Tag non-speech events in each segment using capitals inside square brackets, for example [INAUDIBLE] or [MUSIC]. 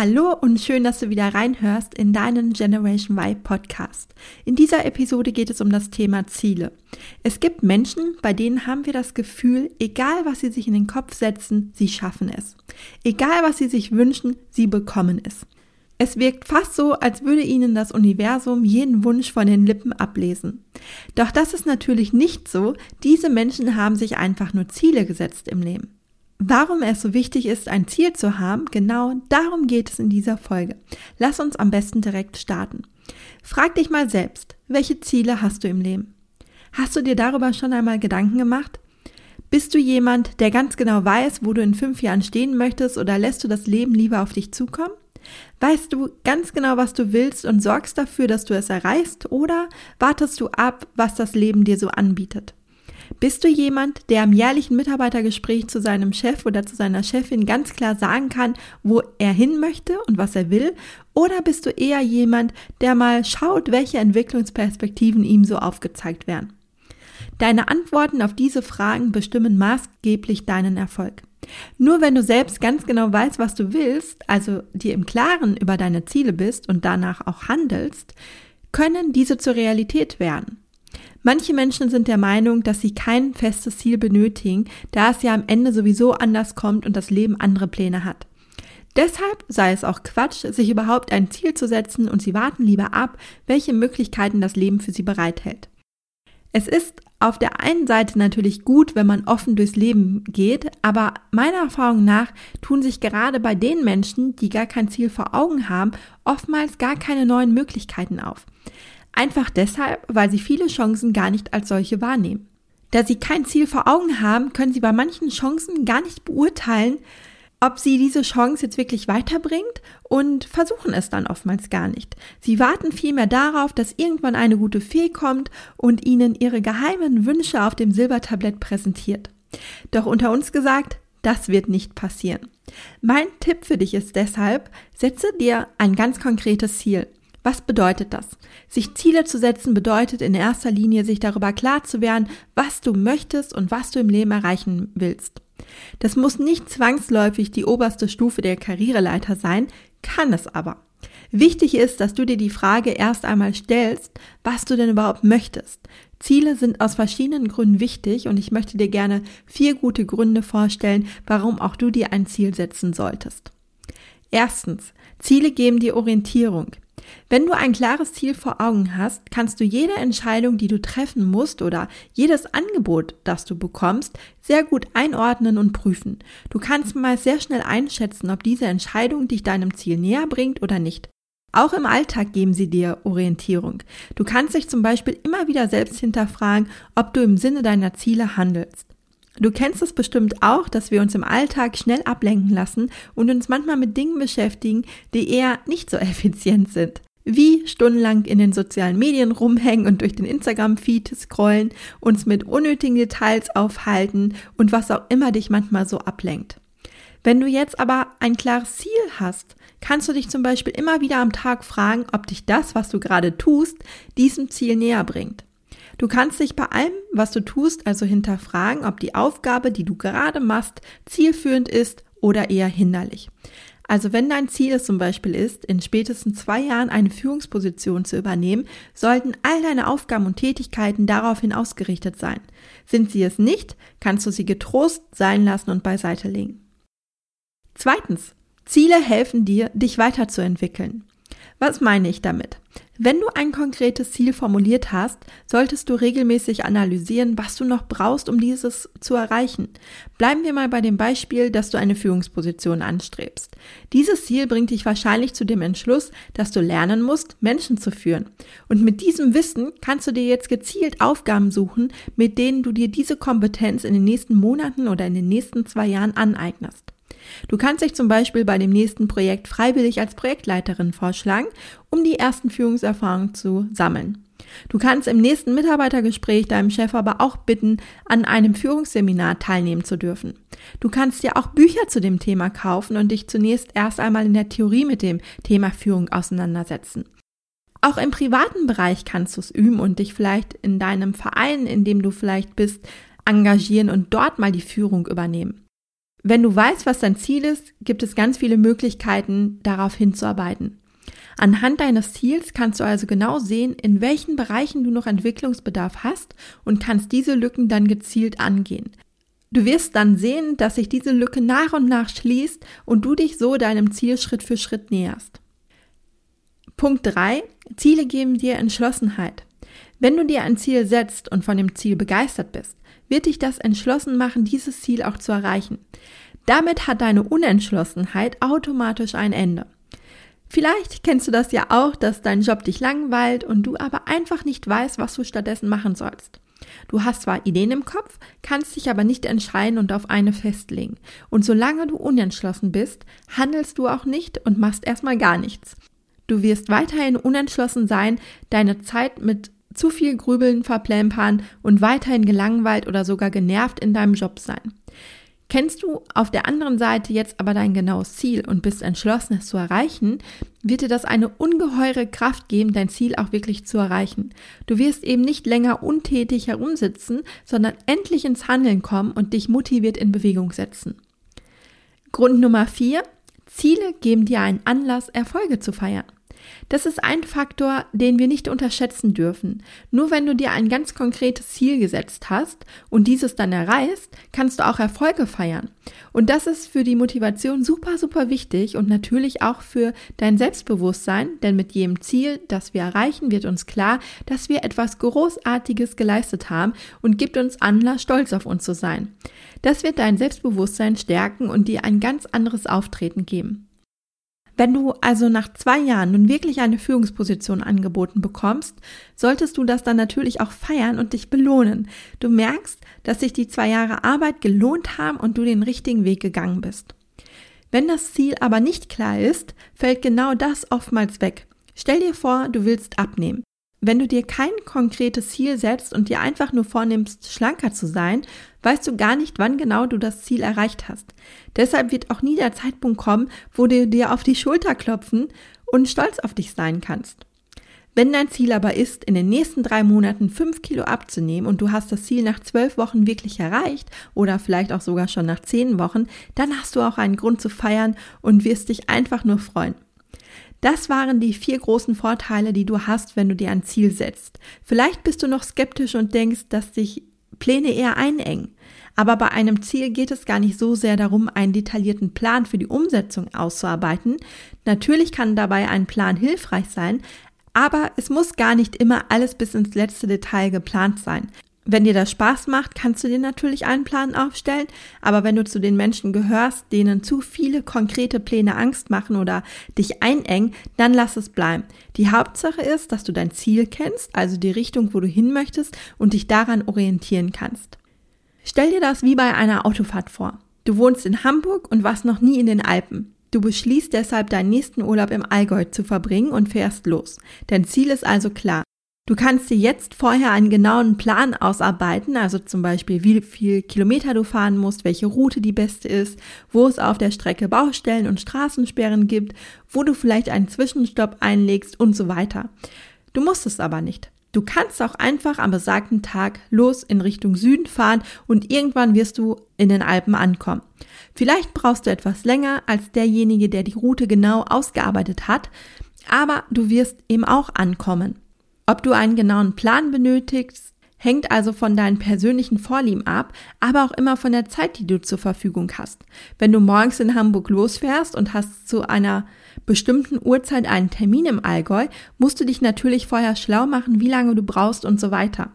Hallo und schön, dass du wieder reinhörst in deinen Generation Y Podcast. In dieser Episode geht es um das Thema Ziele. Es gibt Menschen, bei denen haben wir das Gefühl, egal was sie sich in den Kopf setzen, sie schaffen es. Egal was sie sich wünschen, sie bekommen es. Es wirkt fast so, als würde ihnen das Universum jeden Wunsch von den Lippen ablesen. Doch das ist natürlich nicht so. Diese Menschen haben sich einfach nur Ziele gesetzt im Leben. Warum es so wichtig ist, ein Ziel zu haben, genau darum geht es in dieser Folge. Lass uns am besten direkt starten. Frag dich mal selbst, welche Ziele hast du im Leben? Hast du dir darüber schon einmal Gedanken gemacht? Bist du jemand, der ganz genau weiß, wo du in fünf Jahren stehen möchtest oder lässt du das Leben lieber auf dich zukommen? Weißt du ganz genau, was du willst und sorgst dafür, dass du es erreichst oder wartest du ab, was das Leben dir so anbietet? Bist du jemand, der im jährlichen Mitarbeitergespräch zu seinem Chef oder zu seiner Chefin ganz klar sagen kann, wo er hin möchte und was er will? Oder bist du eher jemand, der mal schaut, welche Entwicklungsperspektiven ihm so aufgezeigt werden? Deine Antworten auf diese Fragen bestimmen maßgeblich deinen Erfolg. Nur wenn du selbst ganz genau weißt, was du willst, also dir im Klaren über deine Ziele bist und danach auch handelst, können diese zur Realität werden. Manche Menschen sind der Meinung, dass sie kein festes Ziel benötigen, da es ja am Ende sowieso anders kommt und das Leben andere Pläne hat. Deshalb sei es auch Quatsch, sich überhaupt ein Ziel zu setzen und sie warten lieber ab, welche Möglichkeiten das Leben für sie bereithält. Es ist auf der einen Seite natürlich gut, wenn man offen durchs Leben geht, aber meiner Erfahrung nach tun sich gerade bei den Menschen, die gar kein Ziel vor Augen haben, oftmals gar keine neuen Möglichkeiten auf. Einfach deshalb, weil sie viele Chancen gar nicht als solche wahrnehmen. Da sie kein Ziel vor Augen haben, können sie bei manchen Chancen gar nicht beurteilen, ob sie diese Chance jetzt wirklich weiterbringt und versuchen es dann oftmals gar nicht. Sie warten vielmehr darauf, dass irgendwann eine gute Fee kommt und ihnen ihre geheimen Wünsche auf dem Silbertablett präsentiert. Doch unter uns gesagt, das wird nicht passieren. Mein Tipp für dich ist deshalb, setze dir ein ganz konkretes Ziel. Was bedeutet das? Sich Ziele zu setzen bedeutet in erster Linie, sich darüber klar zu werden, was du möchtest und was du im Leben erreichen willst. Das muss nicht zwangsläufig die oberste Stufe der Karriereleiter sein, kann es aber. Wichtig ist, dass du dir die Frage erst einmal stellst, was du denn überhaupt möchtest. Ziele sind aus verschiedenen Gründen wichtig und ich möchte dir gerne vier gute Gründe vorstellen, warum auch du dir ein Ziel setzen solltest. Erstens, Ziele geben dir Orientierung. Wenn du ein klares Ziel vor Augen hast, kannst du jede Entscheidung, die du treffen musst oder jedes Angebot, das du bekommst, sehr gut einordnen und prüfen. Du kannst mal sehr schnell einschätzen, ob diese Entscheidung dich deinem Ziel näher bringt oder nicht. Auch im Alltag geben sie dir Orientierung. Du kannst dich zum Beispiel immer wieder selbst hinterfragen, ob du im Sinne deiner Ziele handelst. Du kennst es bestimmt auch, dass wir uns im Alltag schnell ablenken lassen und uns manchmal mit Dingen beschäftigen, die eher nicht so [LAUGHS] effizient sind. Wie stundenlang in den sozialen Medien rumhängen und durch den Instagram-Feed scrollen, uns mit unnötigen Details aufhalten und was auch immer dich manchmal so ablenkt. Wenn du jetzt aber ein klares Ziel hast, kannst du dich zum Beispiel immer wieder am Tag fragen, ob dich das, was du gerade tust, diesem Ziel näher bringt. Du kannst dich bei allem, was du tust, also hinterfragen, ob die Aufgabe, die du gerade machst, zielführend ist oder eher hinderlich. Also wenn dein Ziel es zum Beispiel ist, in spätestens zwei Jahren eine Führungsposition zu übernehmen, sollten all deine Aufgaben und Tätigkeiten daraufhin ausgerichtet sein. Sind sie es nicht, kannst du sie getrost sein lassen und beiseite legen. Zweitens. Ziele helfen dir, dich weiterzuentwickeln. Was meine ich damit? Wenn du ein konkretes Ziel formuliert hast, solltest du regelmäßig analysieren, was du noch brauchst, um dieses zu erreichen. Bleiben wir mal bei dem Beispiel, dass du eine Führungsposition anstrebst. Dieses Ziel bringt dich wahrscheinlich zu dem Entschluss, dass du lernen musst, Menschen zu führen. Und mit diesem Wissen kannst du dir jetzt gezielt Aufgaben suchen, mit denen du dir diese Kompetenz in den nächsten Monaten oder in den nächsten zwei Jahren aneignest. Du kannst dich zum Beispiel bei dem nächsten Projekt freiwillig als Projektleiterin vorschlagen, um die ersten Führungserfahrungen zu sammeln. Du kannst im nächsten Mitarbeitergespräch deinem Chef aber auch bitten, an einem Führungsseminar teilnehmen zu dürfen. Du kannst dir auch Bücher zu dem Thema kaufen und dich zunächst erst einmal in der Theorie mit dem Thema Führung auseinandersetzen. Auch im privaten Bereich kannst du es üben und dich vielleicht in deinem Verein, in dem du vielleicht bist, engagieren und dort mal die Führung übernehmen. Wenn du weißt, was dein Ziel ist, gibt es ganz viele Möglichkeiten, darauf hinzuarbeiten. Anhand deines Ziels kannst du also genau sehen, in welchen Bereichen du noch Entwicklungsbedarf hast und kannst diese Lücken dann gezielt angehen. Du wirst dann sehen, dass sich diese Lücke nach und nach schließt und du dich so deinem Ziel Schritt für Schritt näherst. Punkt 3. Ziele geben dir Entschlossenheit. Wenn du dir ein Ziel setzt und von dem Ziel begeistert bist, wird dich das entschlossen machen, dieses Ziel auch zu erreichen. Damit hat deine Unentschlossenheit automatisch ein Ende. Vielleicht kennst du das ja auch, dass dein Job dich langweilt und du aber einfach nicht weißt, was du stattdessen machen sollst. Du hast zwar Ideen im Kopf, kannst dich aber nicht entscheiden und auf eine festlegen. Und solange du unentschlossen bist, handelst du auch nicht und machst erstmal gar nichts. Du wirst weiterhin unentschlossen sein, deine Zeit mit zu viel Grübeln verplempern und weiterhin gelangweilt oder sogar genervt in deinem Job sein. Kennst du auf der anderen Seite jetzt aber dein genaues Ziel und bist entschlossen, es zu erreichen, wird dir das eine ungeheure Kraft geben, dein Ziel auch wirklich zu erreichen. Du wirst eben nicht länger untätig herumsitzen, sondern endlich ins Handeln kommen und dich motiviert in Bewegung setzen. Grund Nummer vier: Ziele geben dir einen Anlass, Erfolge zu feiern. Das ist ein Faktor, den wir nicht unterschätzen dürfen. Nur wenn du dir ein ganz konkretes Ziel gesetzt hast und dieses dann erreichst, kannst du auch Erfolge feiern. Und das ist für die Motivation super, super wichtig und natürlich auch für dein Selbstbewusstsein, denn mit jedem Ziel, das wir erreichen, wird uns klar, dass wir etwas Großartiges geleistet haben und gibt uns Anlass, stolz auf uns zu sein. Das wird dein Selbstbewusstsein stärken und dir ein ganz anderes Auftreten geben. Wenn du also nach zwei Jahren nun wirklich eine Führungsposition angeboten bekommst, solltest du das dann natürlich auch feiern und dich belohnen. Du merkst, dass sich die zwei Jahre Arbeit gelohnt haben und du den richtigen Weg gegangen bist. Wenn das Ziel aber nicht klar ist, fällt genau das oftmals weg. Stell dir vor, du willst abnehmen. Wenn du dir kein konkretes Ziel setzt und dir einfach nur vornimmst, schlanker zu sein, weißt du gar nicht, wann genau du das Ziel erreicht hast. Deshalb wird auch nie der Zeitpunkt kommen, wo du dir auf die Schulter klopfen und stolz auf dich sein kannst. Wenn dein Ziel aber ist, in den nächsten drei Monaten fünf Kilo abzunehmen und du hast das Ziel nach zwölf Wochen wirklich erreicht oder vielleicht auch sogar schon nach zehn Wochen, dann hast du auch einen Grund zu feiern und wirst dich einfach nur freuen. Das waren die vier großen Vorteile, die du hast, wenn du dir ein Ziel setzt. Vielleicht bist du noch skeptisch und denkst, dass dich Pläne eher einengen. Aber bei einem Ziel geht es gar nicht so sehr darum, einen detaillierten Plan für die Umsetzung auszuarbeiten. Natürlich kann dabei ein Plan hilfreich sein, aber es muss gar nicht immer alles bis ins letzte Detail geplant sein. Wenn dir das Spaß macht, kannst du dir natürlich einen Plan aufstellen, aber wenn du zu den Menschen gehörst, denen zu viele konkrete Pläne Angst machen oder dich einengen, dann lass es bleiben. Die Hauptsache ist, dass du dein Ziel kennst, also die Richtung, wo du hin möchtest und dich daran orientieren kannst. Stell dir das wie bei einer Autofahrt vor. Du wohnst in Hamburg und warst noch nie in den Alpen. Du beschließt deshalb, deinen nächsten Urlaub im Allgäu zu verbringen und fährst los. Dein Ziel ist also klar. Du kannst dir jetzt vorher einen genauen Plan ausarbeiten, also zum Beispiel, wie viel Kilometer du fahren musst, welche Route die beste ist, wo es auf der Strecke Baustellen und Straßensperren gibt, wo du vielleicht einen Zwischenstopp einlegst und so weiter. Du musst es aber nicht. Du kannst auch einfach am besagten Tag los in Richtung Süden fahren und irgendwann wirst du in den Alpen ankommen. Vielleicht brauchst du etwas länger als derjenige, der die Route genau ausgearbeitet hat, aber du wirst eben auch ankommen. Ob du einen genauen Plan benötigst, hängt also von deinen persönlichen Vorlieben ab, aber auch immer von der Zeit, die du zur Verfügung hast. Wenn du morgens in Hamburg losfährst und hast zu einer bestimmten Uhrzeit einen Termin im Allgäu, musst du dich natürlich vorher schlau machen, wie lange du brauchst und so weiter.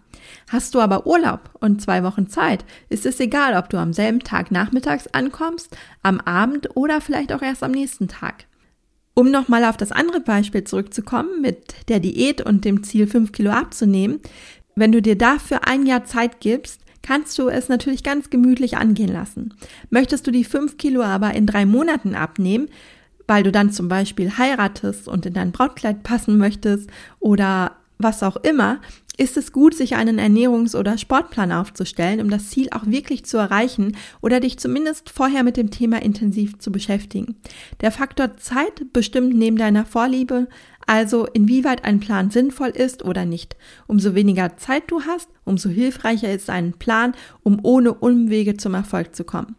Hast du aber Urlaub und zwei Wochen Zeit, ist es egal, ob du am selben Tag nachmittags ankommst, am Abend oder vielleicht auch erst am nächsten Tag. Um nochmal auf das andere Beispiel zurückzukommen mit der Diät und dem Ziel, fünf Kilo abzunehmen, wenn du dir dafür ein Jahr Zeit gibst, kannst du es natürlich ganz gemütlich angehen lassen. Möchtest du die fünf Kilo aber in drei Monaten abnehmen, weil du dann zum Beispiel heiratest und in dein Brautkleid passen möchtest oder was auch immer, ist es gut, sich einen Ernährungs- oder Sportplan aufzustellen, um das Ziel auch wirklich zu erreichen oder dich zumindest vorher mit dem Thema intensiv zu beschäftigen. Der Faktor Zeit bestimmt neben deiner Vorliebe also inwieweit ein Plan sinnvoll ist oder nicht. Umso weniger Zeit du hast, umso hilfreicher ist ein Plan, um ohne Umwege zum Erfolg zu kommen.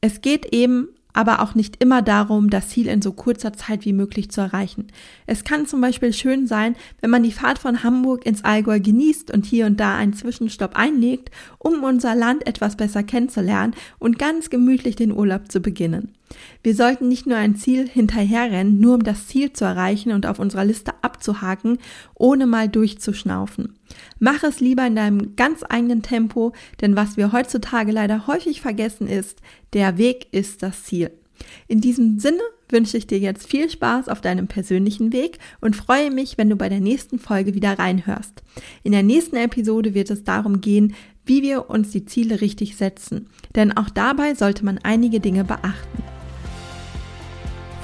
Es geht eben aber auch nicht immer darum, das Ziel in so kurzer Zeit wie möglich zu erreichen. Es kann zum Beispiel schön sein, wenn man die Fahrt von Hamburg ins Allgäu genießt und hier und da einen Zwischenstopp einlegt, um unser Land etwas besser kennenzulernen und ganz gemütlich den Urlaub zu beginnen. Wir sollten nicht nur ein Ziel hinterherrennen, nur um das Ziel zu erreichen und auf unserer Liste abzuhaken, ohne mal durchzuschnaufen. Mach es lieber in deinem ganz eigenen Tempo, denn was wir heutzutage leider häufig vergessen ist, der Weg ist das Ziel. In diesem Sinne wünsche ich dir jetzt viel Spaß auf deinem persönlichen Weg und freue mich, wenn du bei der nächsten Folge wieder reinhörst. In der nächsten Episode wird es darum gehen, wie wir uns die Ziele richtig setzen, denn auch dabei sollte man einige Dinge beachten.